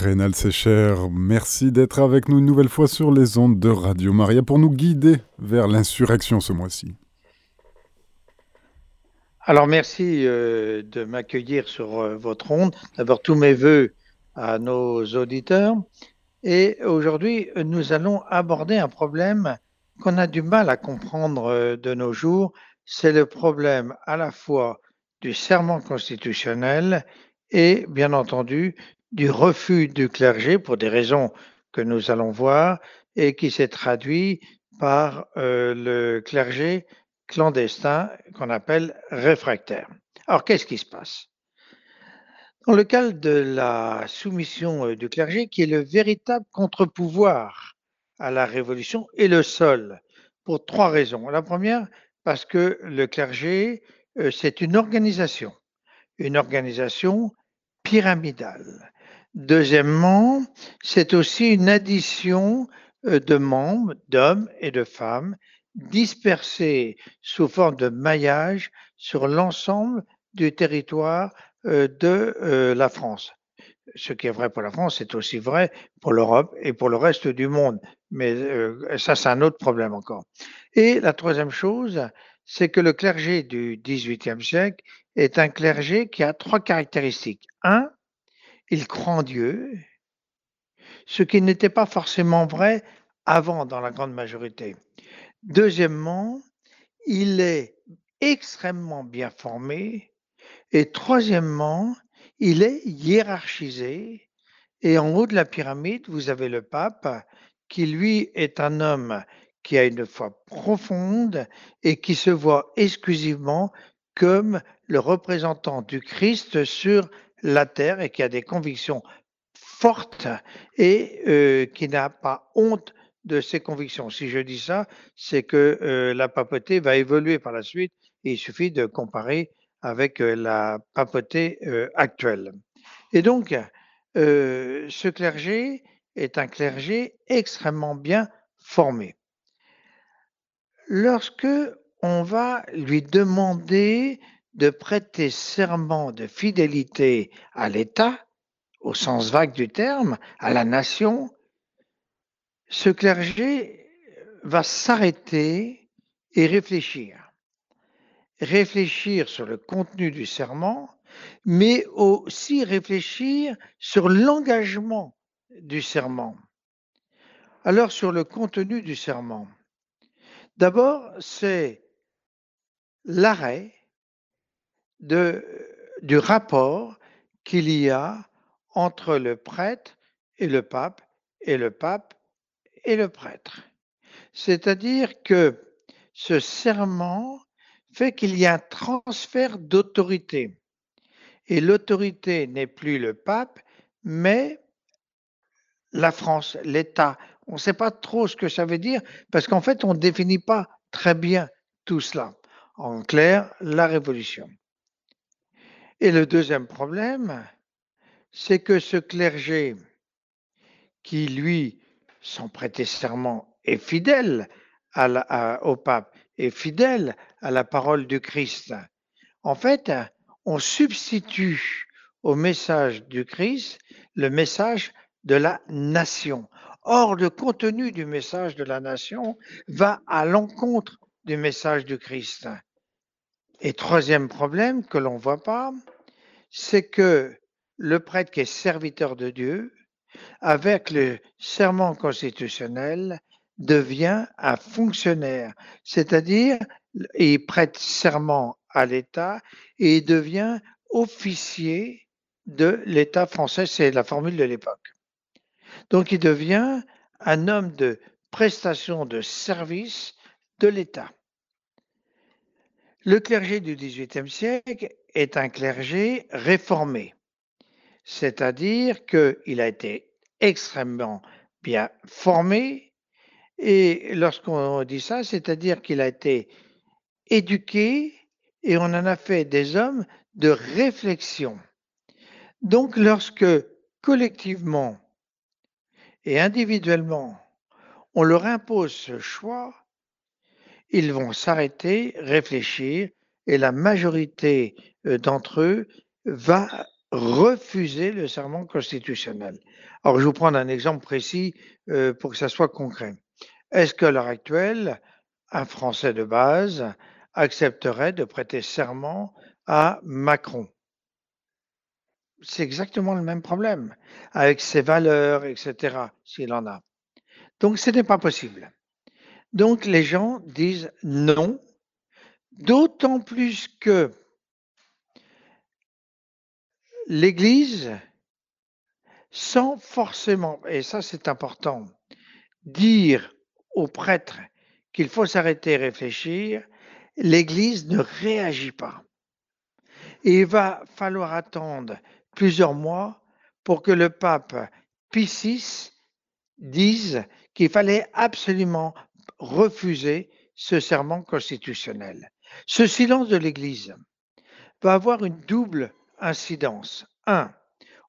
Rénal Sécher, merci d'être avec nous une nouvelle fois sur les ondes de Radio Maria pour nous guider vers l'insurrection ce mois-ci. Alors merci euh, de m'accueillir sur euh, votre onde. D'abord tous mes voeux à nos auditeurs. Et aujourd'hui, nous allons aborder un problème qu'on a du mal à comprendre euh, de nos jours. C'est le problème à la fois du serment constitutionnel et bien entendu du refus du clergé pour des raisons que nous allons voir et qui s'est traduit par euh, le clergé clandestin qu'on appelle réfractaire. Alors qu'est-ce qui se passe? Dans le cadre de la soumission euh, du clergé, qui est le véritable contre-pouvoir à la Révolution, et le seul, pour trois raisons. La première, parce que le clergé, euh, c'est une organisation, une organisation pyramidale. Deuxièmement, c'est aussi une addition euh, de membres, d'hommes et de femmes dispersés sous forme de maillage sur l'ensemble du territoire euh, de euh, la France. Ce qui est vrai pour la France, c'est aussi vrai pour l'Europe et pour le reste du monde. Mais ça, c'est un autre problème encore. Et la troisième chose, c'est que le clergé du XVIIIe siècle est un clergé qui a trois caractéristiques. Un, il croit en Dieu, ce qui n'était pas forcément vrai avant dans la grande majorité. Deuxièmement, il est extrêmement bien formé. Et troisièmement, il est hiérarchisé. Et en haut de la pyramide, vous avez le pape, qui lui est un homme qui a une foi profonde et qui se voit exclusivement comme le représentant du Christ sur la terre et qui a des convictions fortes et euh, qui n'a pas honte de ses convictions. Si je dis ça, c'est que euh, la papauté va évoluer par la suite et il suffit de comparer avec euh, la papauté actuelle. Et donc, ce clergé est un clergé extrêmement bien formé. Lorsque on va lui demander de prêter serment de fidélité à l'État, au sens vague du terme, à la nation, ce clergé va s'arrêter et réfléchir. Réfléchir sur le contenu du serment, mais aussi réfléchir sur l'engagement du serment. Alors sur le contenu du serment. D'abord, c'est l'arrêt de, du rapport qu'il y a entre le prêtre et le pape et le pape et le prêtre. C'est-à-dire que ce serment fait qu'il y a un transfert d'autorité. Et l'autorité n'est plus le pape, mais la France, l'État. On ne sait pas trop ce que ça veut dire parce qu'en fait, on ne définit pas très bien tout cela. En clair, la révolution. Et le deuxième problème, c'est que ce clergé qui, lui, sans prêter serment, est fidèle au pape, est fidèle à la parole du Christ. En fait, on substitue au message du Christ le message de la nation. Or, le contenu du message de la nation va à l'encontre du message du Christ. Et troisième problème que l'on ne voit pas, c'est que le prêtre qui est serviteur de Dieu, avec le serment constitutionnel, devient un fonctionnaire, c'est-à-dire il prête serment à l'État et il devient officier de l'État français, c'est la formule de l'époque. Donc il devient un homme de prestation de service de l'État. Le clergé du XVIIIe siècle est un clergé réformé, c'est-à-dire qu'il a été extrêmement bien formé, et lorsqu'on dit ça, c'est-à-dire qu'il a été éduqué et on en a fait des hommes de réflexion. Donc lorsque collectivement et individuellement on leur impose ce choix, ils vont s'arrêter, réfléchir, et la majorité euh, d'entre eux va refuser le serment constitutionnel. Alors, je vous prendre un exemple précis euh, pour que ça soit concret. Est-ce qu'à l'heure actuelle, un Français de base accepterait de prêter serment à Macron? C'est exactement le même problème, avec ses valeurs, etc., s'il en a. Donc, ce n'est pas possible. Donc, les gens disent non, d'autant plus que l'Église, sans forcément, et ça c'est important, dire aux prêtres qu'il faut s'arrêter et réfléchir, l'Église ne réagit pas. Il va falloir attendre plusieurs mois pour que le pape Pie VI dise qu'il fallait absolument refuser ce serment constitutionnel. Ce silence de l'Église va avoir une double incidence. Un,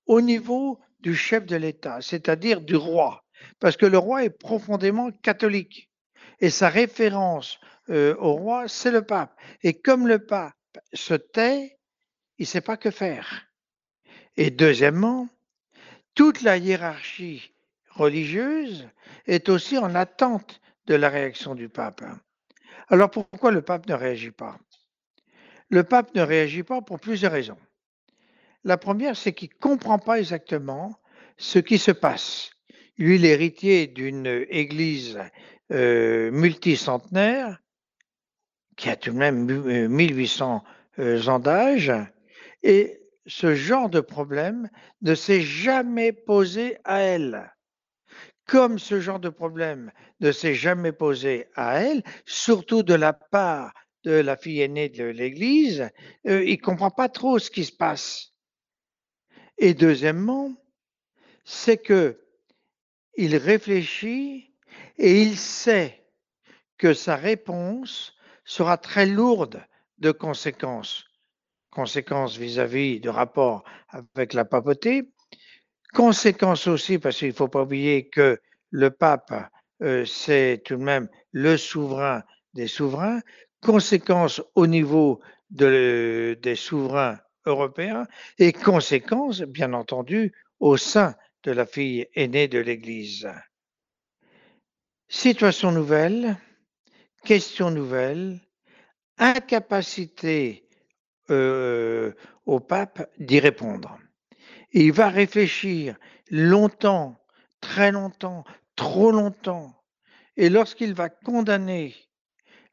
au niveau du chef de l'État, c'est-à-dire du roi, parce que le roi est profondément catholique et sa référence euh, au roi, c'est le pape. Et comme le pape se tait, il ne sait pas que faire. Et deuxièmement, toute la hiérarchie religieuse est aussi en attente de la réaction du pape. Alors pourquoi le pape ne réagit pas? Le pape ne réagit pas pour plusieurs raisons. La première, c'est qu'il ne comprend pas exactement ce qui se passe. Lui, l'héritier d'une église euh, multicentenaire, qui a tout de même 1800 euh, euh, ans d'âge, et ce genre de problème ne s'est jamais posé à elle. Comme ce genre de problème ne s'est jamais posé à elle, surtout de la part de la fille aînée de l'Église, il ne comprend pas trop ce qui se passe. Et deuxièmement, c'est que il réfléchit et il sait que sa réponse sera très lourde de conséquences. Conséquences vis-à-vis du rapport avec la papauté. Conséquences aussi, parce qu'il ne faut pas oublier que le pape, euh, c'est tout de même le souverain des souverains. Conséquences au niveau des souverains européen et conséquences, bien entendu, au sein de la fille aînée de l'Église. Situation nouvelle, question nouvelle, incapacité euh, au pape d'y répondre. Il va réfléchir longtemps, très longtemps, trop longtemps. Et lorsqu'il va condamner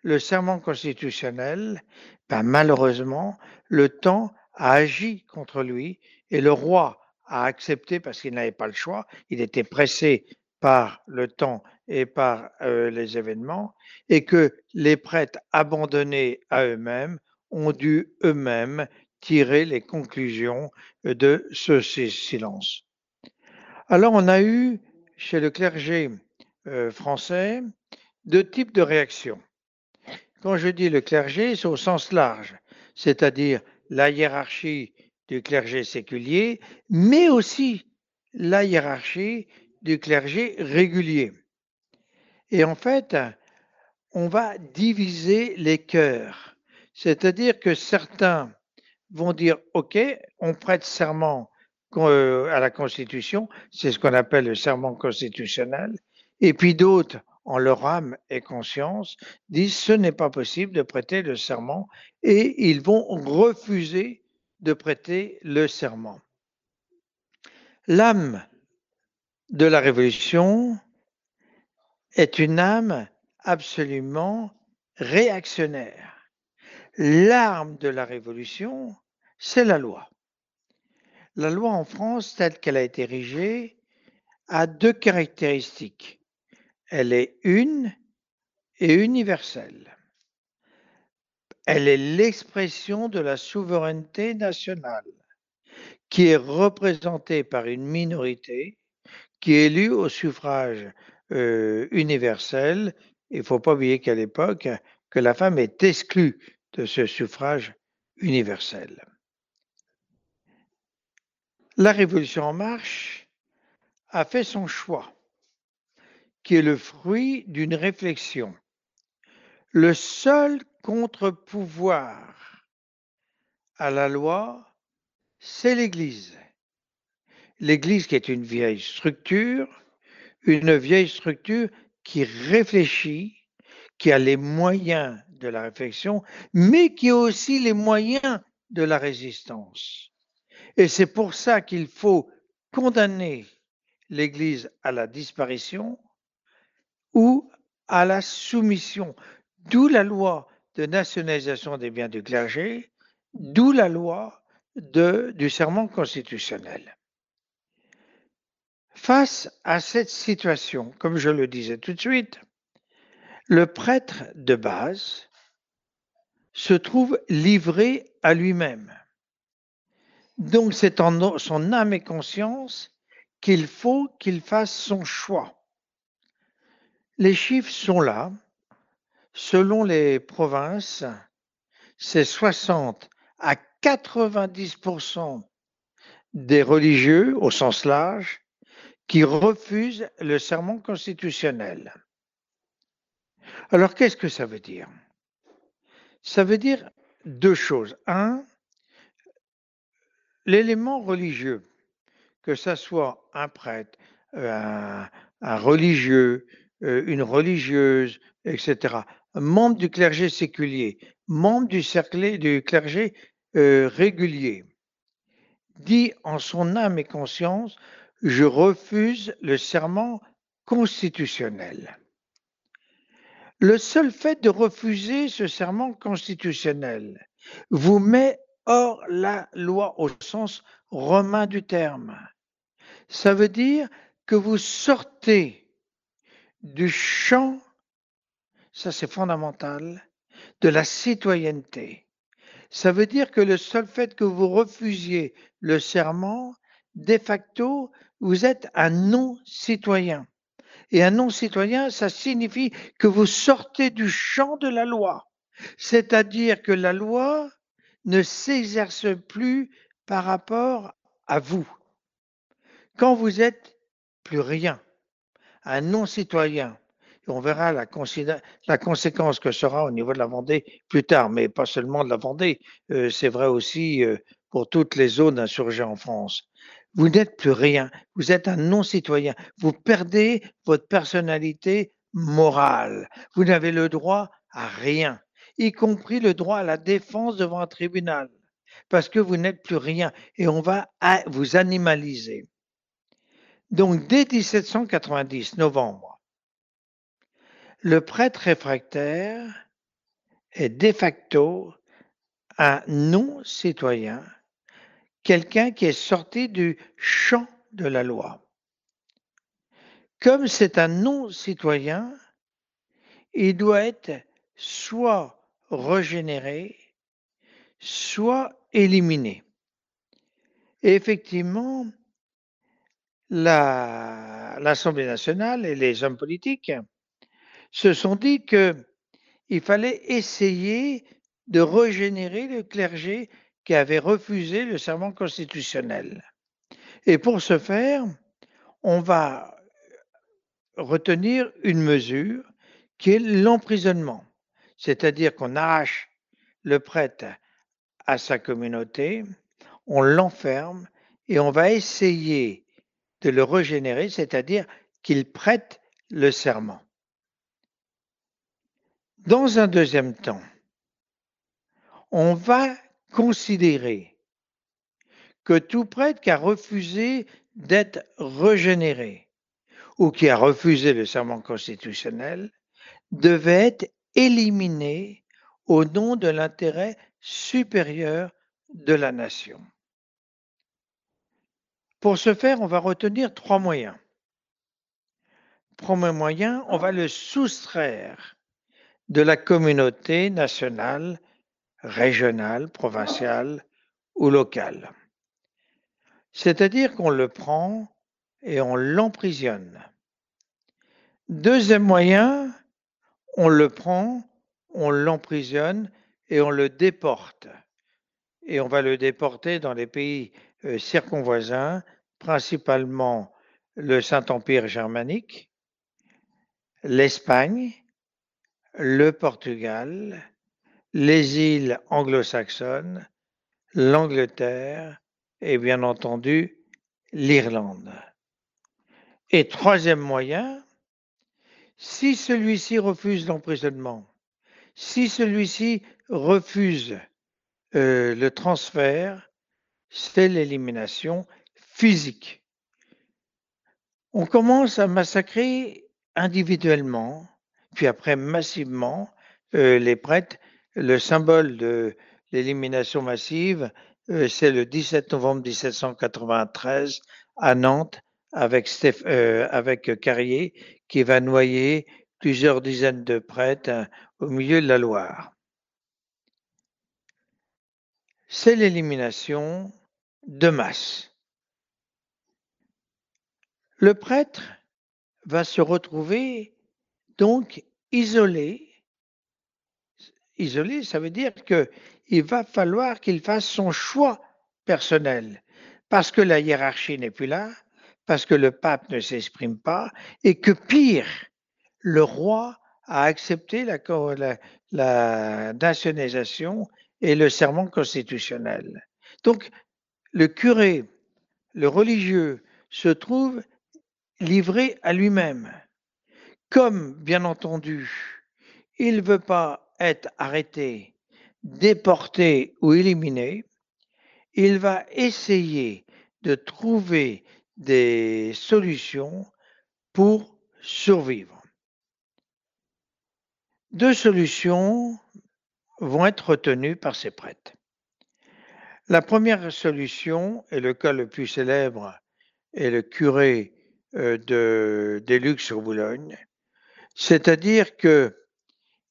le serment constitutionnel, ben malheureusement, le temps a agi contre lui et le roi a accepté parce qu'il n'avait pas le choix. Il était pressé par le temps et par euh, les événements et que les prêtres abandonnés à eux-mêmes ont dû eux-mêmes tirer les conclusions de ce silence. Alors on a eu chez le clergé euh, français deux types de réactions. Quand je dis le clergé, c'est au sens large, c'est-à-dire la hiérarchie du clergé séculier, mais aussi la hiérarchie du clergé régulier. Et en fait, on va diviser les cœurs. C'est-à-dire que certains vont dire, OK, on prête serment euh, à la Constitution, c'est ce qu'on appelle le serment constitutionnel, et puis d'autres en leur âme et conscience, disent ce n'est pas possible de prêter le serment et ils vont refuser de prêter le serment. L'âme de la révolution est une âme absolument réactionnaire. L'arme de la révolution, c'est la loi. La loi en France, telle qu'elle a été érigée, a deux caractéristiques elle est une et universelle. Elle est l'expression de la souveraineté nationale qui est représentée par une minorité qui est élue au suffrage euh, universel. Il ne faut pas oublier qu'à l'époque, que la femme est exclue de ce suffrage universel. La Révolution en marche a fait son choix qui est le fruit d'une réflexion. Le seul contre-pouvoir à la loi, c'est l'Église. L'Église qui est une vieille structure, une vieille structure qui réfléchit, qui a les moyens de la réflexion, mais qui a aussi les moyens de la résistance. Et c'est pour ça qu'il faut condamner l'Église à la disparition ou à la soumission, d'où la loi de nationalisation des biens du clergé, d'où la loi du serment constitutionnel. Face à cette situation, comme je le disais tout de suite, le prêtre de base se trouve livré à lui-même. Donc c'est en son âme et conscience qu'il faut qu'il fasse son choix. Les chiffres sont là. Selon les provinces, c'est 60 à 90% des religieux, au sens large, qui refusent le serment constitutionnel. Alors qu'est-ce que ça veut dire? Ça veut dire deux choses. Un, l'élément religieux, que ce soit un prêtre, euh, un, religieux, euh, une religieuse, etc., membre du clergé séculier, membre du, cercle, du clergé euh, régulier, dit en son âme et conscience, je refuse le serment constitutionnel. Le seul fait de refuser ce serment constitutionnel vous met hors la loi au sens romain du terme. Ça veut dire que vous sortez du champ, ça c'est fondamental, de la citoyenneté. Ça veut dire que le seul fait que vous refusiez le serment, de facto, vous êtes un non-citoyen. Et un non-citoyen, ça signifie que vous sortez du champ de la loi. C'est-à-dire que la loi ne s'exerce plus par rapport à vous. Quand vous êtes plus rien, un non-citoyen, on verra la, conséquence que sera au niveau de la Vendée plus tard, mais pas seulement de la Vendée, euh, c'est vrai aussi euh, pour toutes les zones insurgées en France. Vous n'êtes plus rien. Vous êtes un non-citoyen. Vous perdez votre personnalité morale. Vous n'avez le droit à rien, y compris le droit à la défense devant un tribunal, parce que vous n'êtes plus rien et on va vous animaliser. Donc, dès 1790, novembre, le prêtre réfractaire est de facto un non-citoyen quelqu'un qui est sorti du champ de la loi. Comme c'est un non-citoyen, il doit être soit régénéré, soit éliminé. Et effectivement, l'Assemblée nationale et les hommes politiques se sont dit qu'il fallait essayer de régénérer le clergé qui avait refusé le serment constitutionnel. Et pour ce faire, on va retenir une mesure qui est l'emprisonnement, c'est-à-dire qu'on arrache le prêtre à sa communauté, on l'enferme et on va essayer de le régénérer, c'est-à-dire qu'il prête le serment. Dans un deuxième temps, on va considérer que tout prêtre qui a refusé d'être régénéré ou qui a refusé le serment constitutionnel devait être éliminé au nom de l'intérêt supérieur de la nation. Pour ce faire, on va retenir trois moyens. Premier moyen, on va le soustraire de la communauté nationale régional, provincial ou local. C'est-à-dire qu'on le prend et on l'emprisonne. Deuxième moyen, on le prend, on l'emprisonne et on le déporte. Et on va le déporter dans les pays euh, circonvoisins, principalement le Saint-Empire germanique, l'Espagne, le Portugal, les îles anglo-saxonnes, l'Angleterre et bien entendu l'Irlande. Et troisième moyen, si celui-ci refuse l'emprisonnement, si celui-ci refuse euh, le transfert, c'est l'élimination physique. On commence à massacrer individuellement, puis après massivement euh, les prêtres. Le symbole de l'élimination massive, euh, c'est le 17 novembre 1793 à Nantes euh, avec Carrier qui va noyer plusieurs dizaines de prêtres au milieu de la Loire. C'est l'élimination de masse. Le prêtre va se retrouver donc isolé. Isolé, ça veut dire qu'il va falloir qu'il fasse son choix personnel, parce que la hiérarchie n'est plus là, parce que le pape ne s'exprime pas, et que pire, le roi a accepté la, la, nationalisation et le serment constitutionnel. Donc, le curé, le religieux, se trouve livré à lui-même. Comme, bien entendu, il ne veut pas être arrêté, déporté ou éliminé, il va essayer de trouver des solutions pour survivre. Deux solutions vont être retenues par ces prêtres. La première solution, et le cas le plus célèbre est le curé euh, de, des Lucs sur Boulogne, c'est-à-dire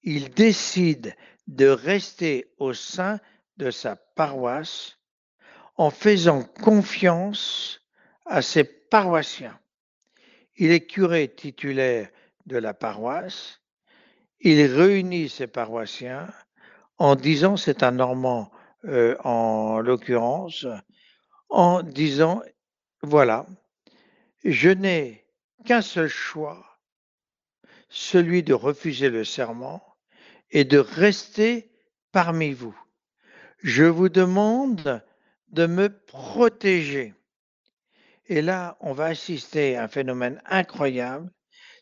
qu'il décide de rester au sein de sa paroisse en faisant confiance à ses paroissiens. Il est curé titulaire de la paroisse, il réunit ses paroissiens en disant, c'est un Normand euh, en l'occurrence, en disant, voilà, je n'ai qu'un seul choix, celui de refuser le serment et de rester parmi vous. Je vous demande de me protéger. Et là, on va assister à un phénomène incroyable.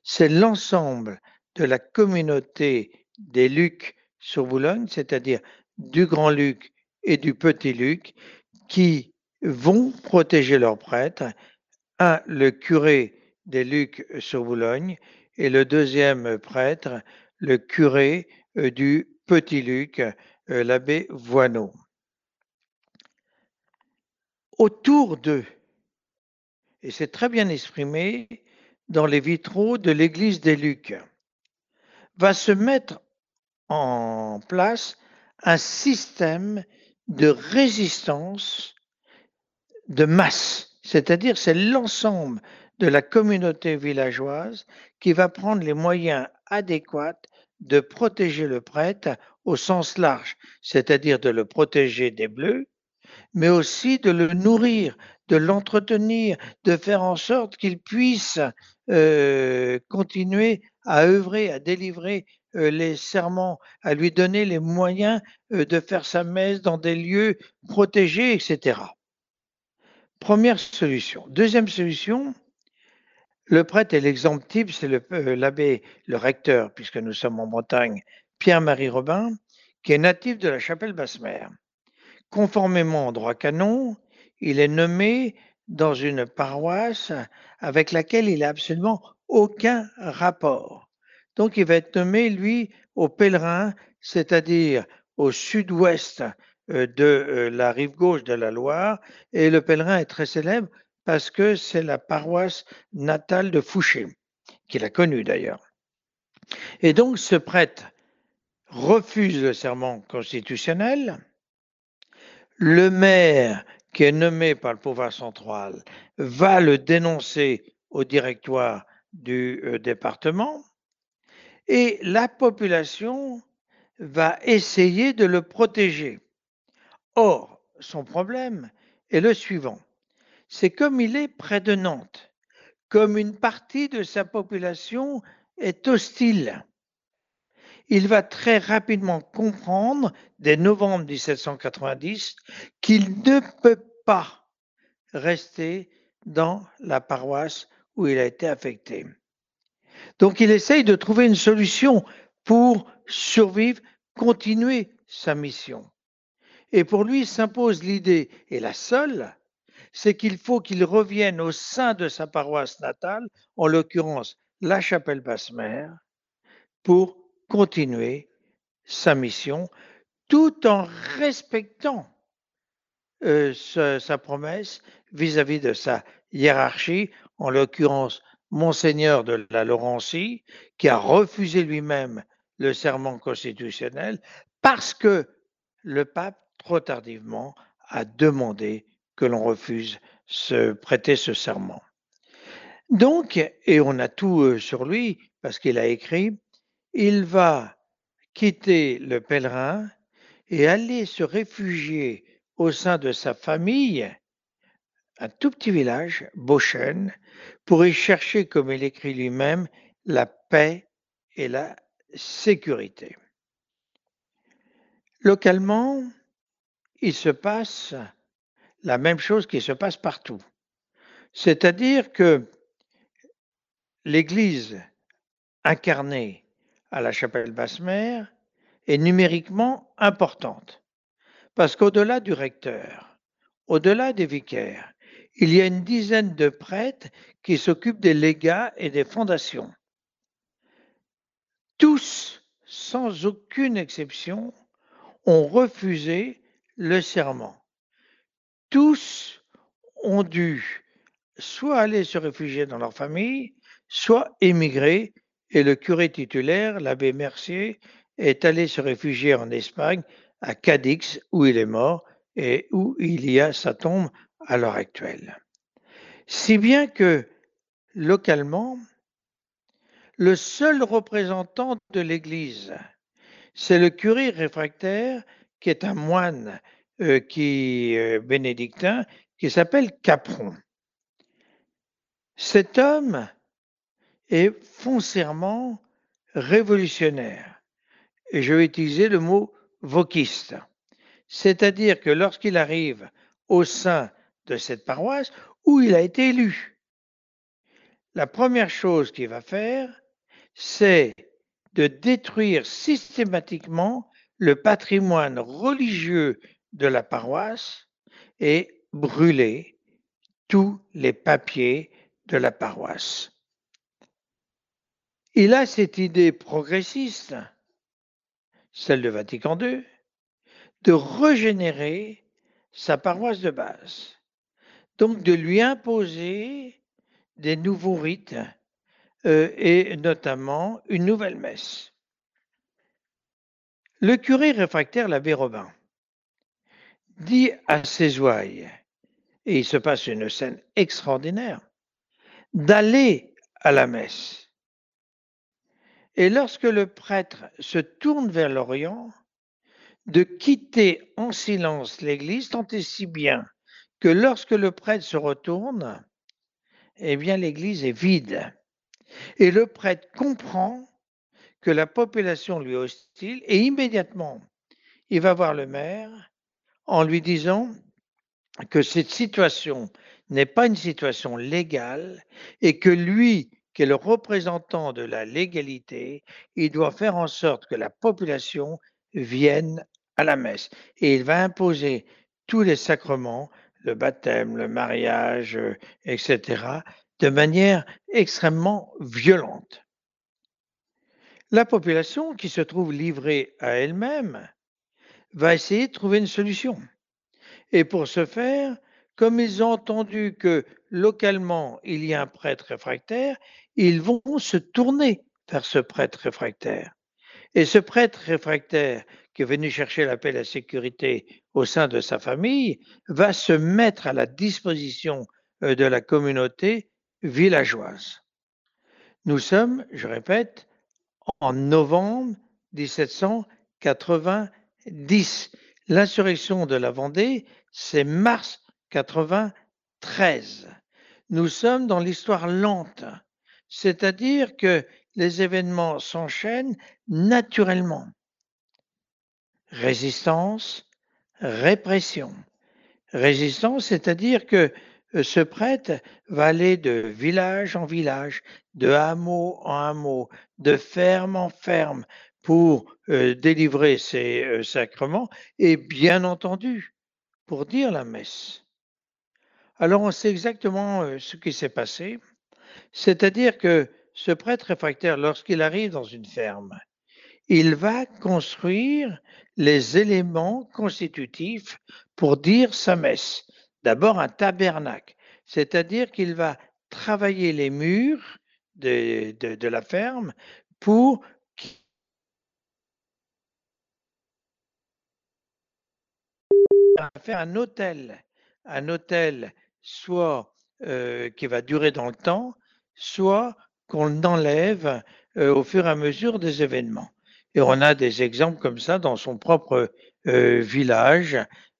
C'est l'ensemble de la communauté des Lucs sur Boulogne, c'est-à-dire du Grand Luc et du Petit Luc, qui vont protéger leurs prêtres. Un, le curé des Lucs sur Boulogne, et le deuxième prêtre, le curé du Petit Luc, euh, l'abbé Voineau. Autour d'eux, et c'est très bien exprimé dans les vitraux de l'église des Lucs, va se mettre en place un système de résistance de masse, c'est-à-dire c'est l'ensemble de la communauté villageoise qui va prendre les moyens adéquats de protéger le prêtre au sens large, c'est-à-dire de le protéger des bleus, mais aussi de le nourrir, de l'entretenir, de faire en sorte qu'il puisse euh, continuer à œuvrer, à délivrer euh, les serments, à lui donner les moyens euh, de faire sa messe dans des lieux protégés, etc. Première solution. Deuxième solution, le prêtre est l'exemple type, c'est l'abbé, le, recteur, puisque nous sommes en Bretagne, Pierre-Marie Robin, qui est natif de la chapelle Basse-Mère. Conformément au droit canon, il est nommé dans une paroisse avec laquelle il n'a absolument aucun rapport. Donc il va être nommé, lui, au pèlerin, c'est-à-dire au sud-ouest euh, de euh, la rive gauche de la Loire, et le pèlerin est très célèbre parce que c'est la paroisse natale de Fouché, qu'il a connue d'ailleurs. Et donc ce prêtre refuse le serment constitutionnel, le maire qui est nommé par le pouvoir central va le dénoncer au directoire du euh, département et la population va essayer de le protéger. Or, son problème est le suivant. C'est comme il est près de Nantes, comme une partie de sa population est hostile. Il va très rapidement comprendre, dès novembre 1790, qu'il ne peut pas rester dans la paroisse où il a été affecté. Donc il essaye de trouver une solution pour survivre, continuer sa mission. Et pour lui s'impose l'idée, et la seule, c'est qu'il faut qu'il revienne au sein de sa paroisse natale, en l'occurrence la chapelle basse-mère, pour continuer sa mission, tout en respectant euh, sa promesse vis-à-vis de sa hiérarchie, en l'occurrence Monseigneur de la Laurentie, qui a refusé lui-même le serment constitutionnel parce que le pape, trop tardivement, a demandé que l'on refuse se prêter ce serment. Donc, et on a tout euh, sur lui, parce qu'il a écrit, il va quitter le pèlerin et aller se réfugier au sein de sa famille, un tout petit village, Beauchêne, pour y chercher, comme il écrit lui-même, la paix et la sécurité. Localement, il se passe la même chose qui se passe partout. C'est-à-dire que l'Église incarnée à la chapelle basse-mère est numériquement importante. Parce qu'au-delà du recteur, au-delà des vicaires, il y a une dizaine de prêtres qui s'occupent des légats et des fondations. Tous, sans aucune exception, ont refusé le serment. Tous ont dû soit aller se réfugier dans leur famille, soit émigrer, et le curé titulaire, l'abbé Mercier, est allé se réfugier en Espagne, à Cadix, où il est mort et où il y a sa tombe à l'heure actuelle. Si bien que, localement, le seul représentant de l'Église, c'est le curé réfractaire, qui est un moine euh, qui euh, bénédictin, qui s'appelle Capron. Cet homme est foncièrement révolutionnaire. Et je vais utiliser le mot voquiste. C'est-à-dire que lorsqu'il arrive au sein de cette paroisse où il a été élu, la première chose qu'il va faire, c'est de détruire systématiquement le patrimoine religieux de la paroisse et brûler tous les papiers de la paroisse. Il a cette idée progressiste, celle de Vatican II, de régénérer sa paroisse de base, donc de lui imposer des nouveaux rites euh, et notamment une nouvelle messe. Le curé réfractaire, l'abbé Robin, dit à ses ouailles, et il se passe une scène extraordinaire, d'aller à la messe. Et lorsque le prêtre se tourne vers l'Orient, de quitter en silence l'Église, tant et si bien que lorsque le prêtre se retourne, eh bien l'Église est vide. Et le prêtre comprend que la population lui est hostile et immédiatement, il va voir le maire en lui disant que cette situation n'est pas une situation légale et que lui, qui est le représentant de la légalité, il doit faire en sorte que la population vienne à la messe. Et il va imposer tous les sacrements, le baptême, le mariage, euh, etc., de manière extrêmement violente. La population qui se trouve livrée à elle-même va essayer de trouver une solution. Et pour ce faire, comme ils ont entendu que localement il y a un prêtre réfractaire, ils vont se tourner vers ce prêtre réfractaire. Et ce prêtre réfractaire qui est venu chercher la paix et la sécurité au sein de sa famille va se mettre à la disposition euh, de la communauté villageoise. Nous sommes, je répète, en novembre 1790. L'insurrection de la Vendée, c'est mars 93. Nous sommes dans l'histoire lente, c'est-à-dire que les événements s'enchaînent naturellement. Résistance, répression. Résistance, c'est-à-dire que euh, ce prêtre va aller de village en village, de hameau en hameau, de ferme en ferme pour euh, délivrer ces euh, sacrements et bien entendu pour dire la messe. Alors on sait exactement ce qui s'est passé, c'est-à-dire que ce prêtre réfractaire, lorsqu'il arrive dans une ferme, il va construire les éléments constitutifs pour dire sa messe. D'abord un tabernacle, c'est-à-dire qu'il va travailler les murs de, la ferme pour faire un hôtel, un hôtel soit euh, qui va durer dans le temps, soit qu'on enlève euh, au fur et à mesure des événements. Et on a des exemples comme ça dans son propre euh, village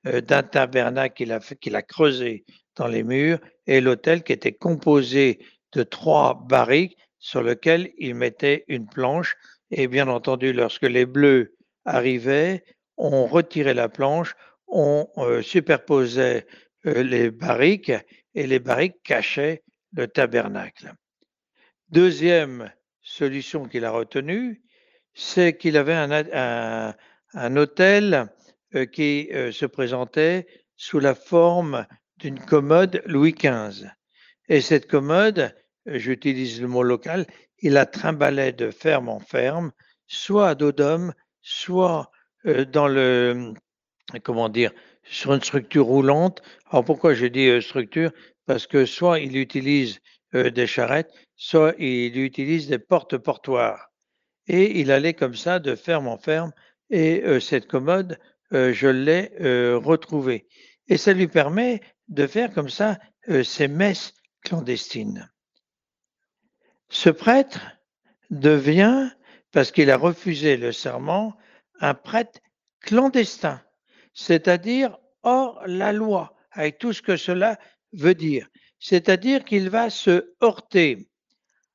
euh, d'un tabernacle qu'il a, qu'il a creusé dans les murs et l'hôtel qui était composé de trois barriques sur lesquelles il mettait une planche. Et bien entendu, lorsque les bleus arrivaient, on retirait la planche, on euh, superposait les barriques et les barriques cachaient le tabernacle. Deuxième solution qu'il a retenue, c'est qu'il avait un, un, hôtel euh, qui euh, se présentait sous la forme d'une commode Louis XV. Et cette commode, euh, j'utilise le mot local, il la trimballait de ferme en ferme, soit à dos d'homme, soit dans le, comment dire, sur une structure roulante. Alors pourquoi je dis structure? Parce que soit il utilise des charrettes, soit il utilise des portes-portoirs. Et il allait comme ça de ferme en ferme. Et euh, cette commode, euh, je l'ai euh, retrouvée. Et ça lui permet de faire comme ça ses messes clandestines. Ce prêtre devient, parce qu'il a refusé le serment, un prêtre clandestin, c'est-à-dire hors la loi, avec tout ce que cela veut dire. C'est-à-dire qu'il va se heurter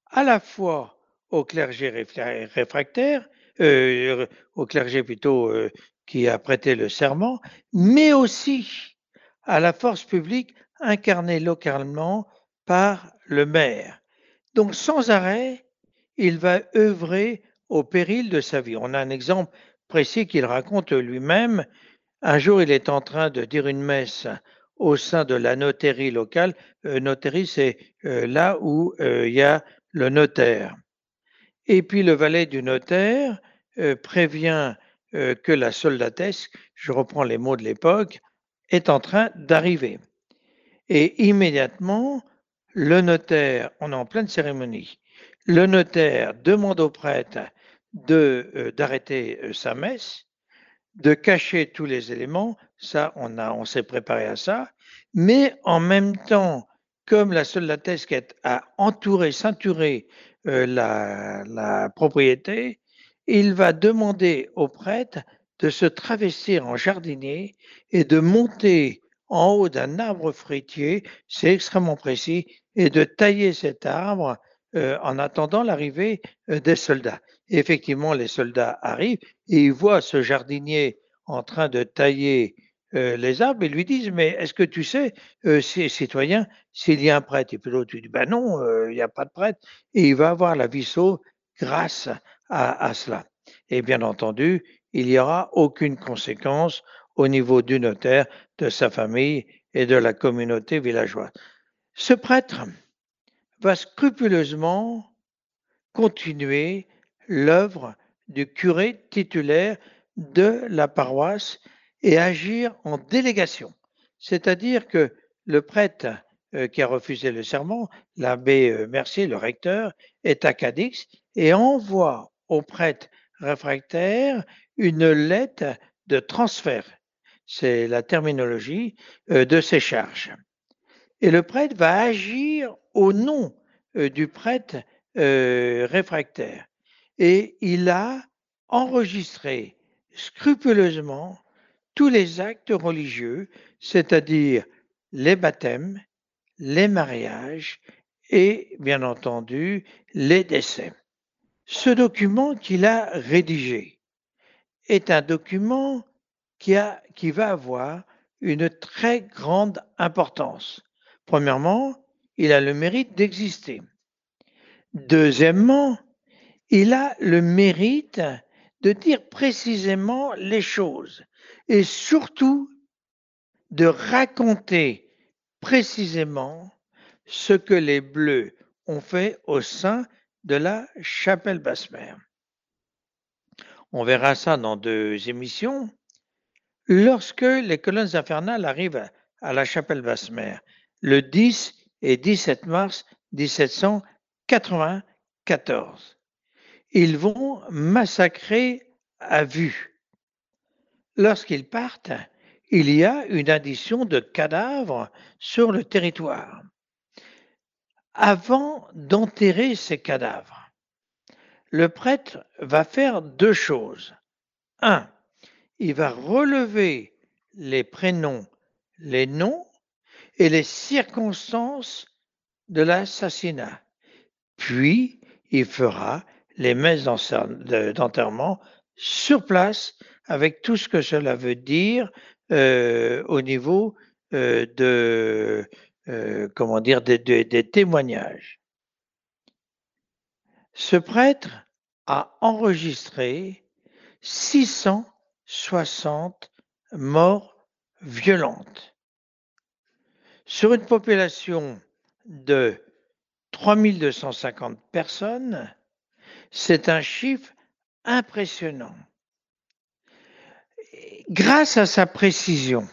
à la fois au clergé réfractaire, euh, au clergé plutôt euh, qui a prêté le serment, mais aussi à la force publique incarnée localement par le maire. Donc sans arrêt, il va œuvrer au péril de sa vie. On a un exemple précis qu'il raconte lui-même. Un jour, il est en train de dire une messe au sein de la notaire locale. Euh, c'est euh, là où euh, il y a le notaire. Et puis le valet du notaire euh, prévient que la soldatesque, je reprends les mots de l'époque, est en train d'arriver. Et immédiatement, le notaire, on est en pleine cérémonie, le notaire demande au prêtre d'arrêter sa messe, de cacher tous les éléments, ça on, a, on s'est préparé à ça, mais en même temps, comme la soldatesque a entouré, ceinturé euh, la, propriété, il va demander au prêtre de se travestir en jardinier et de monter en haut d'un arbre fruitier, c'est extrêmement précis, et de tailler cet arbre euh, en attendant l'arrivée euh, des soldats. effectivement, les soldats arrivent et ils voient ce jardinier en train de tailler euh, les arbres et lui disent Mais est-ce que tu sais, euh, citoyen, s'il y a un prêtre? Et puis l'autre lui dit Ben non, il n'y a pas de prêtre. Et il va avoir la vie sauve grâce à, cela. Et bien entendu, il n'y aura aucune conséquence au niveau du notaire, de sa famille et de la communauté villageoise. Ce prêtre va scrupuleusement continuer l'œuvre du curé titulaire de la paroisse et agir en délégation. C'est-à-dire que le prêtre euh, qui a refusé le serment, l'abbé euh, Mercier, le recteur, est à Cadix et envoie au prêtre réfractaire une lettre de transfert. C'est la terminologie euh, de ses charges. Et le prêtre va agir au nom du prêtre réfractaire. Et il a enregistré scrupuleusement tous les actes religieux, c'est-à-dire les baptêmes, les mariages et, bien entendu, les décès. Ce document qu'il a rédigé est un document qui va avoir une très grande importance. Premièrement, il a le mérite d'exister. Deuxièmement, il a le mérite de dire précisément les choses et surtout de raconter précisément ce que les Bleus ont fait au sein de la chapelle basse-mer. On verra ça dans deux émissions. Lorsque les colonnes infernales arrivent à la chapelle basse-mer, le 10 et 17 mars 1794, ils vont massacrer à vue. Lorsqu'ils partent, il y a une addition de cadavres sur le territoire. Avant d'enterrer ces cadavres, le prêtre va faire deux choses. Un, il va relever les prénoms, les noms et les circonstances de l'assassinat. Puis, il fera les messes d'enterrement sur place avec tout ce que cela veut dire euh, au niveau euh, de euh, comment dire des, des témoignages. Ce prêtre a enregistré 660 morts violentes sur une population de 3250 personnes, c'est un chiffre impressionnant. Grâce à sa précision,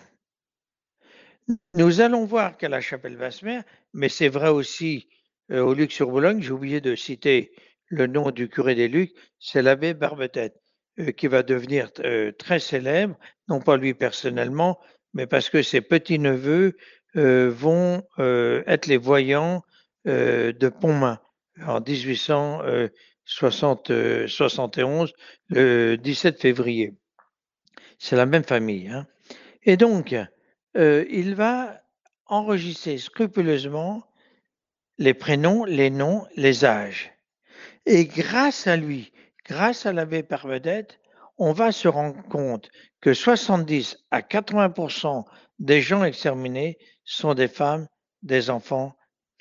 nous allons voir qu'à la chapelle Basse-Mer, mais c'est vrai aussi euh, au Luc-sur-Boulogne, j'ai oublié de citer le nom du curé des Lucs, c'est l'abbé Barbetette, euh, qui va devenir euh, très célèbre, non pas lui personnellement, mais parce que ses petits-neveux vont être les voyants de Pontmain en 1871, le 17 février. C'est la même famille. Hein. Et donc, il va enregistrer scrupuleusement les prénoms, les noms, les âges. Et grâce à lui, grâce à l'abbé Parvedette, on va se rendre compte que 70 à 80% des gens exterminés sont des femmes, des enfants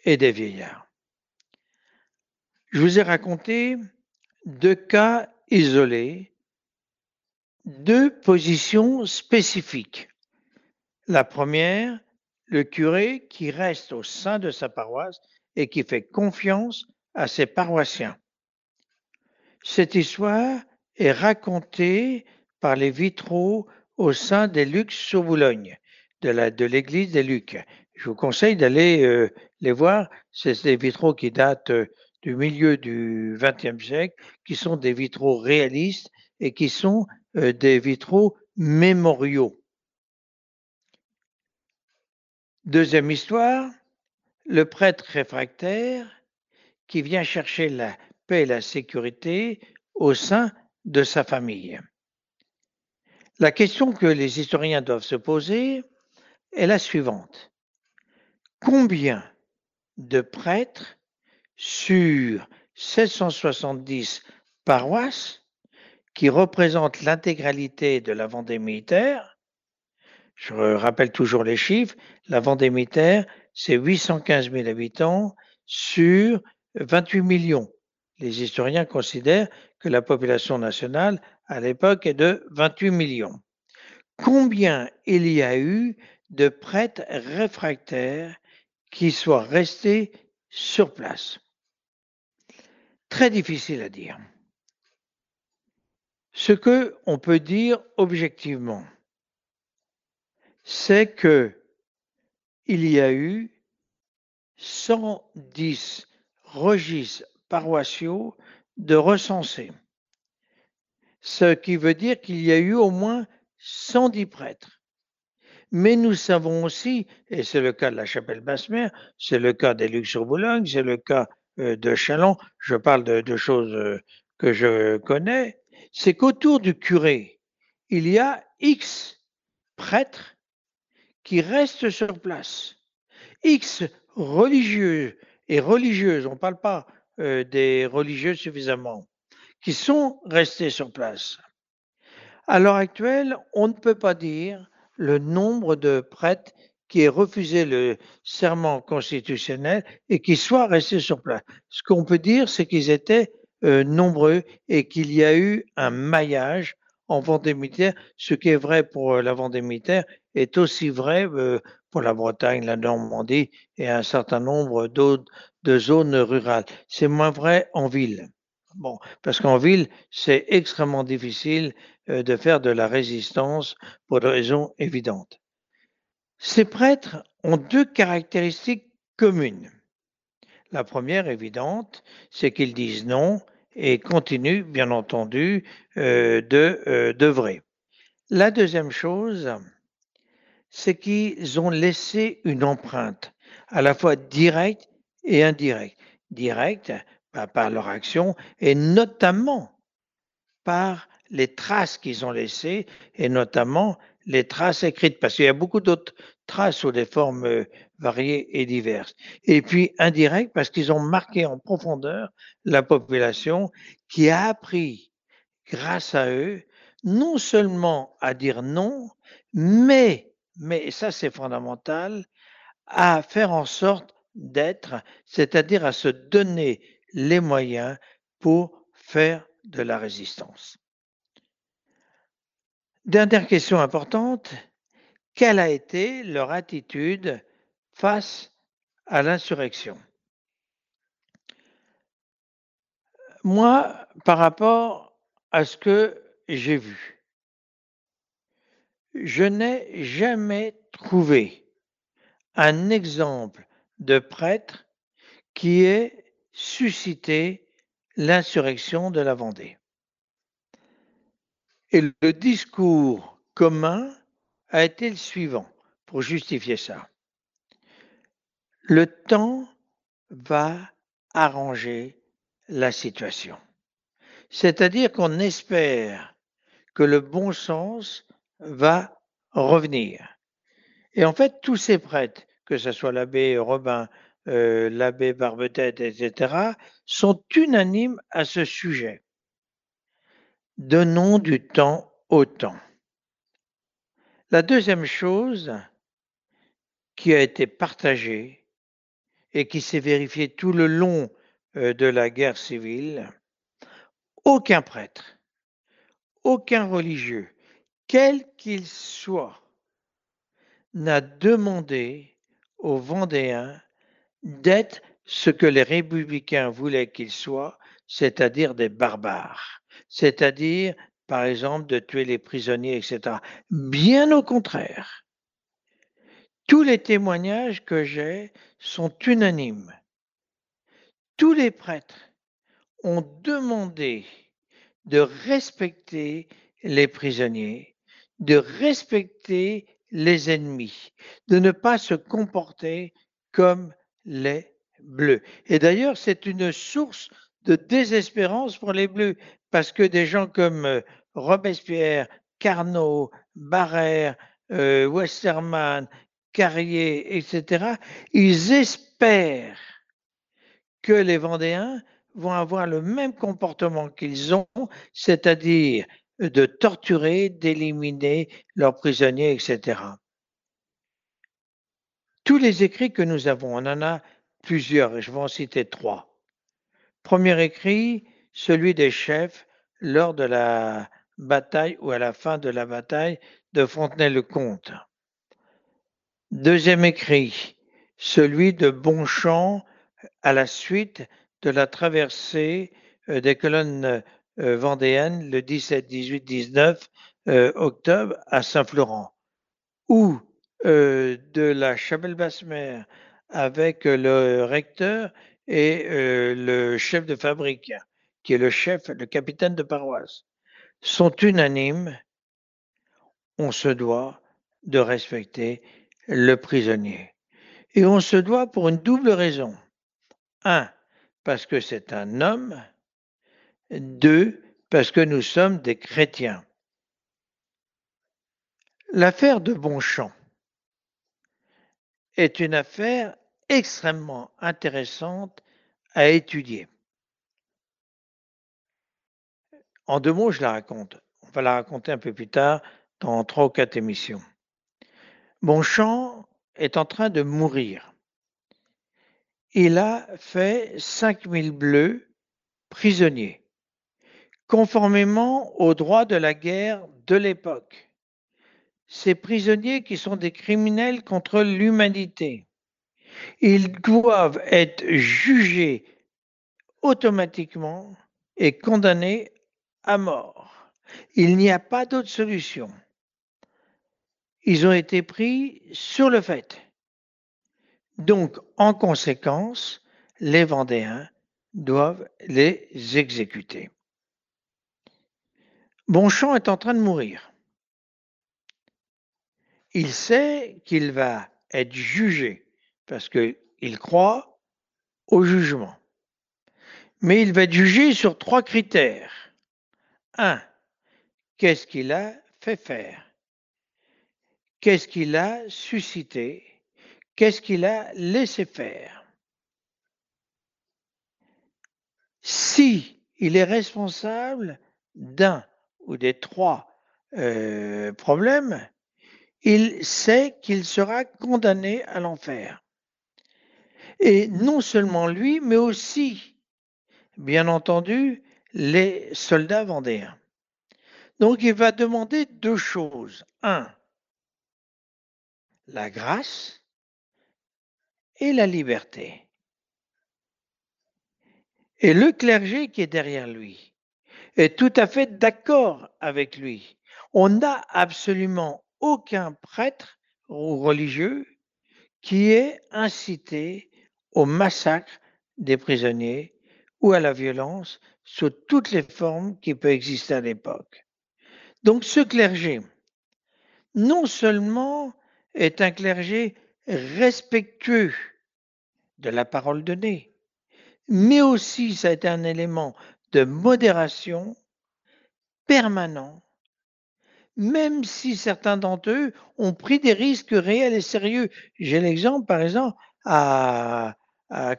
et des vieillards. Je vous ai raconté deux cas isolés, deux positions spécifiques. La première, le curé qui reste au sein de sa paroisse et qui fait confiance à ses paroissiens. Cette histoire est racontée par les vitraux au sein des Lucs sur Boulogne, de l'église des Lucs. Je vous conseille d'aller euh, les voir. C'est des vitraux qui datent euh, du milieu du XXe siècle, qui sont des vitraux réalistes et qui sont euh, des vitraux mémoriaux. Deuxième histoire, le prêtre réfractaire qui vient chercher la paix et la sécurité au sein de sa famille. La question que les historiens doivent se poser est la suivante. Combien de prêtres sur 770 paroisses qui représentent l'intégralité de la Vendée militaire, je rappelle toujours les chiffres, la Vendée militaire, c'est 815 000 habitants sur 28 millions les historiens considèrent que la population nationale à l'époque est de 28 millions. Combien il y a eu de prêtres réfractaires qui soient restés sur place? Très difficile à dire. Ce que on peut dire objectivement, c'est que il y a eu 110 registres paroissiaux de recenser. Ce qui veut dire qu'il y a eu au moins 110 prêtres. Mais nous savons aussi, et c'est le cas de la chapelle Basse-Mer, c'est le cas des Luxembourg, c'est le cas euh, de Chalon, je parle de, choses euh, que je connais, c'est qu'autour du curé, il y a X prêtres qui restent sur place. X religieux et religieuses, on ne parle pas euh, des religieux suffisamment, qui sont restés sur place. À l'heure actuelle, on ne peut pas dire le nombre de prêtres qui ait refusé le serment constitutionnel et qui soit resté sur place. Ce qu'on peut dire, c'est qu'ils étaient euh, nombreux et qu'il y a eu un maillage en Vendée militaire. Ce qui est vrai pour euh, la Vendée militaire est aussi vrai euh, pour la Bretagne, la Normandie et un certain nombre d'autres de zones rurales. C'est moins vrai en ville. Bon, parce qu'en ville, c'est extrêmement difficile de faire de la résistance pour des raisons évidentes. Ces prêtres ont deux caractéristiques communes. La première évidente, c'est qu'ils disent non et continuent, bien entendu, euh, de euh, d'œuvrer. La deuxième chose, c'est qu'ils ont laissé une empreinte, à la fois directe et indirecte. Directe par leur action et notamment par les traces qu'ils ont laissées et notamment les traces écrites, parce qu'il y a beaucoup d'autres traces sous des formes euh, variées et diverses. Et puis indirectes, parce qu'ils ont marqué en profondeur la population qui a appris, grâce à eux, non seulement à dire non, mais, mais ça c'est fondamental, à faire en sorte d'être, c'est-à-dire à se donner les moyens pour faire de la résistance. Dernière question importante, quelle a été leur attitude face à l'insurrection? Moi, par rapport à ce que j'ai vu, je n'ai jamais trouvé un exemple de prêtre qui ait suscité l'insurrection de la Vendée. Et le discours commun a été le suivant pour justifier ça. Le temps va arranger la situation. C'est-à-dire qu'on espère que le bon sens va revenir. Et en fait, tous ces prêtres, que ce soit l'abbé Robin, euh, l'abbé Barbetette, etc., sont unanimes à ce sujet. Donnons du temps au temps. La deuxième chose qui a été partagée et qui s'est vérifiée tout le long euh, de la guerre civile, aucun prêtre, aucun religieux, quel qu'il soit, n'a demandé aux Vendéens d'être ce que les républicains voulaient qu'ils soient, c'est-à-dire des barbares c'est-à-dire, par exemple, de tuer les prisonniers, etc. Bien au contraire. Tous les témoignages que j'ai sont unanimes. Tous les prêtres ont demandé de respecter les prisonniers, de respecter les ennemis, de ne pas se comporter comme les bleus. Et d'ailleurs, c'est une source de désespérance pour les bleus, parce que des gens comme euh, Robespierre, Carnot, Barrère, euh, Westermann, Carrier, etc., ils espèrent que les Vendéens vont avoir le même comportement qu'ils ont, c'est-à-dire de torturer, d'éliminer leurs prisonniers, etc. Tous les écrits que nous avons, on en a plusieurs, et je vais en citer trois. Premier écrit, celui des chefs lors de la bataille ou à la fin de la bataille de Fontenay-le-Comte. Deuxième écrit, celui de Bonchamp à la suite de la traversée euh, des colonnes euh, vendéennes le 17, 18, 19 octobre à Saint-Florent, ou euh, de la Chapelle-Basse-Mer avec le recteur et le chef de fabrique qui est le chef, le capitaine de paroisse, sont unanimes, on se doit de respecter le prisonnier. Et on se doit pour une double raison. Un, parce que c'est un homme. Deux, parce que nous sommes des chrétiens. L'affaire de Bonchamp est une affaire extrêmement intéressante à étudier. En deux mots, je la raconte. On va la raconter un peu plus tard dans trois ou quatre émissions. Bonchamp est en train de mourir. Il a fait 5000 bleus prisonniers, conformément aux droits de la guerre de l'époque. Ces prisonniers qui sont des criminels contre l'humanité, ils doivent être jugés automatiquement et condamnés à mort. Il n'y a pas d'autre solution. Ils ont été pris sur le fait. Donc, en conséquence, les Vendéens doivent les exécuter. Bonchamp est en train de mourir. Il sait qu'il va être jugé parce qu'il croit au jugement. Mais il va être jugé sur trois critères. Un, qu'est-ce qu'il a fait faire? Qu'est-ce qu'il a suscité? Qu'est-ce qu'il a laissé faire? Si il est responsable d'un ou des trois euh, problèmes, il sait qu'il sera condamné à l'enfer. Et non seulement lui, mais aussi, bien entendu, les soldats vendéens. Donc il va demander deux choses. Un, la grâce et la liberté. Et le clergé qui est derrière lui est tout à fait d'accord avec lui. On n'a absolument aucun prêtre ou religieux qui ait incité au massacre des prisonniers ou à la violence sous toutes les formes qui peuvent exister à l'époque. Donc ce clergé, non seulement est un clergé respectueux de la parole donnée, mais aussi ça a été un élément de modération permanent, même si certains d'entre eux ont pris des risques réels et sérieux. J'ai l'exemple, par exemple, à,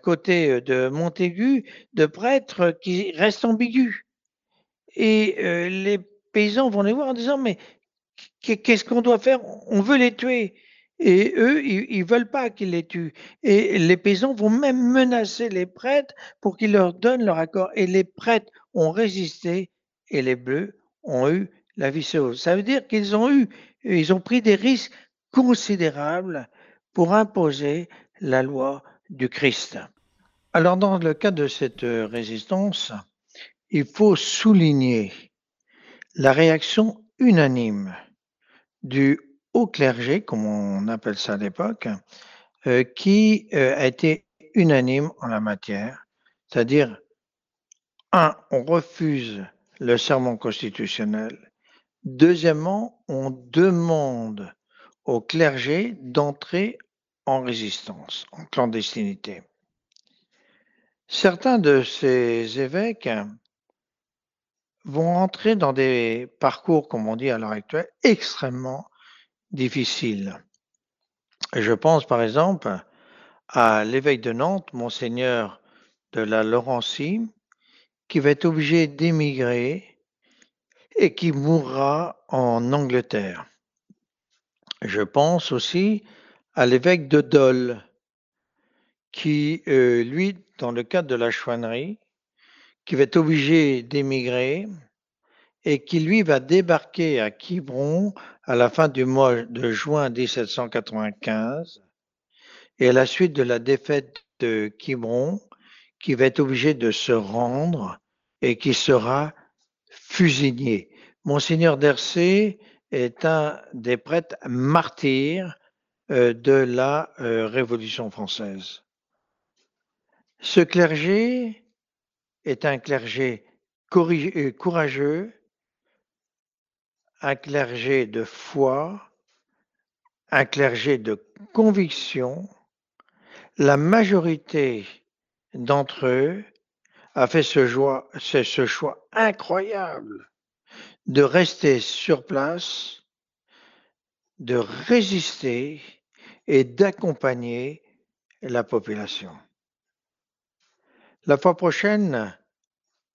côté de Montaigu, de prêtres qui restent ambigus. Et euh, les paysans vont les voir en disant, mais qu'est-ce qu'on doit faire? On veut les tuer. Et eux, ils ne veulent pas qu'ils les tuent. Et les paysans vont même menacer les prêtres pour qu'ils leur donnent leur accord. Et les prêtres ont résisté et les bleus ont eu la vie. Ça veut dire qu'ils ont eu, ils ont pris des risques considérables pour imposer la loi du Christ. Alors, dans le cas de cette résistance, il faut souligner la réaction unanime du haut clergé, comme on appelle ça à l'époque, euh, qui euh, a été unanime en la matière, c'est-à-dire, un, on refuse le serment constitutionnel. Deuxièmement, on demande au clergé d'entrer en résistance, en clandestinité. Certains de ces évêques vont entrer dans des parcours, comme on dit à l'heure actuelle, extrêmement difficiles. Je pense par exemple à l'évêque de Nantes, monseigneur de la Laurentie, qui va être obligé d'émigrer et qui mourra en Angleterre. Je pense aussi à l'évêque de Dole, qui, euh, lui, dans le cadre de la chouannerie, qui va être obligé d'émigrer et qui, lui, va débarquer à Quiberon à la fin du mois de juin 1795 et à la suite de la défaite de Quiberon, qui va être obligé de se rendre et qui sera fusillé. Monseigneur d'Ersay est un des prêtres martyrs euh, de la euh, Révolution française. Ce clergé est un clergé euh, courageux, un clergé de foi, un clergé de conviction. La majorité d'entre eux a fait ce, ce choix incroyable de rester sur place, de résister et d'accompagner la population. La fois prochaine,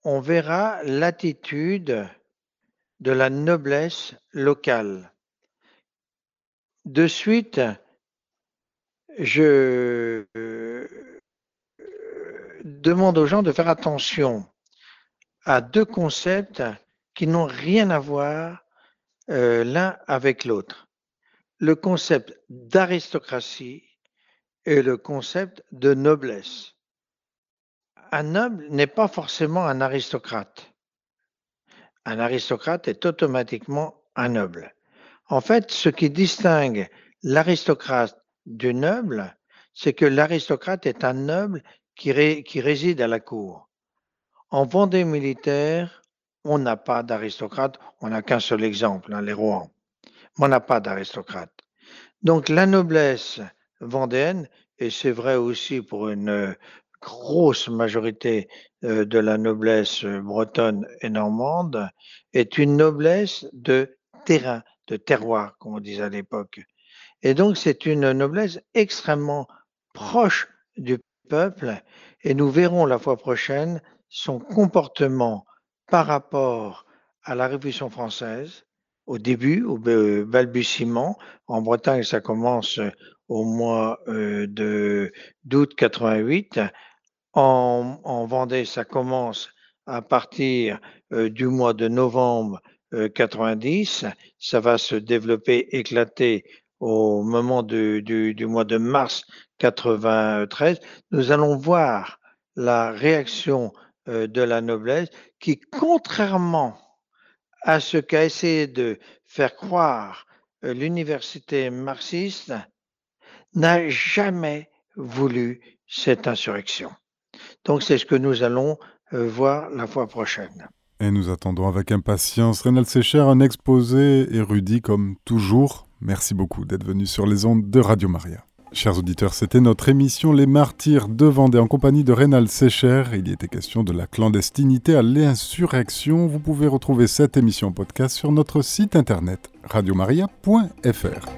on verra l'attitude de la noblesse locale. De suite, je euh, demande aux gens de faire attention à deux concepts qui n'ont rien à voir euh, l'un avec l'autre. Le concept d'aristocratie et le concept de noblesse. Un noble n'est pas forcément un aristocrate. Un aristocrate est automatiquement un noble. En fait, ce qui distingue l'aristocrate du noble, c'est que l'aristocrate est un noble qui, réside à la cour. En Vendée militaire, on n'a pas d'aristocrate, on n'a qu'un seul exemple, hein, les Rouen. Mais on n'a pas d'aristocrate. Donc la noblesse vendéenne, et c'est vrai aussi pour une grosse majorité euh, de la noblesse bretonne et normande, est une noblesse de terrain, de terroir, comme on disait à l'époque. Et donc c'est une noblesse extrêmement proche du peuple, et nous verrons la fois prochaine son comportement par rapport à la Révolution française, au début, au balbutiement. En Bretagne, ça commence au mois euh, de d'août 88. En, en, Vendée, ça commence à partir euh, du mois de novembre 90. Euh, ça va se développer, éclater au moment du, mois de mars 93. Nous allons voir la réaction euh, de la noblesse qui, contrairement à ce qu'a essayé de faire croire euh, l'université marxiste, n'a jamais voulu cette insurrection. Donc c'est ce que nous allons euh, voir la fois prochaine. Et nous attendons avec impatience Rénal Sécher, un exposé érudit comme toujours. Merci beaucoup d'être venu sur les ondes de Radio Maria. Chers auditeurs, c'était notre émission Les Martyrs de Vendée en compagnie de Rénal Sécher. Il y était question de la clandestinité à l'insurrection. Vous pouvez retrouver cette émission podcast sur notre site internet radiomaria.fr.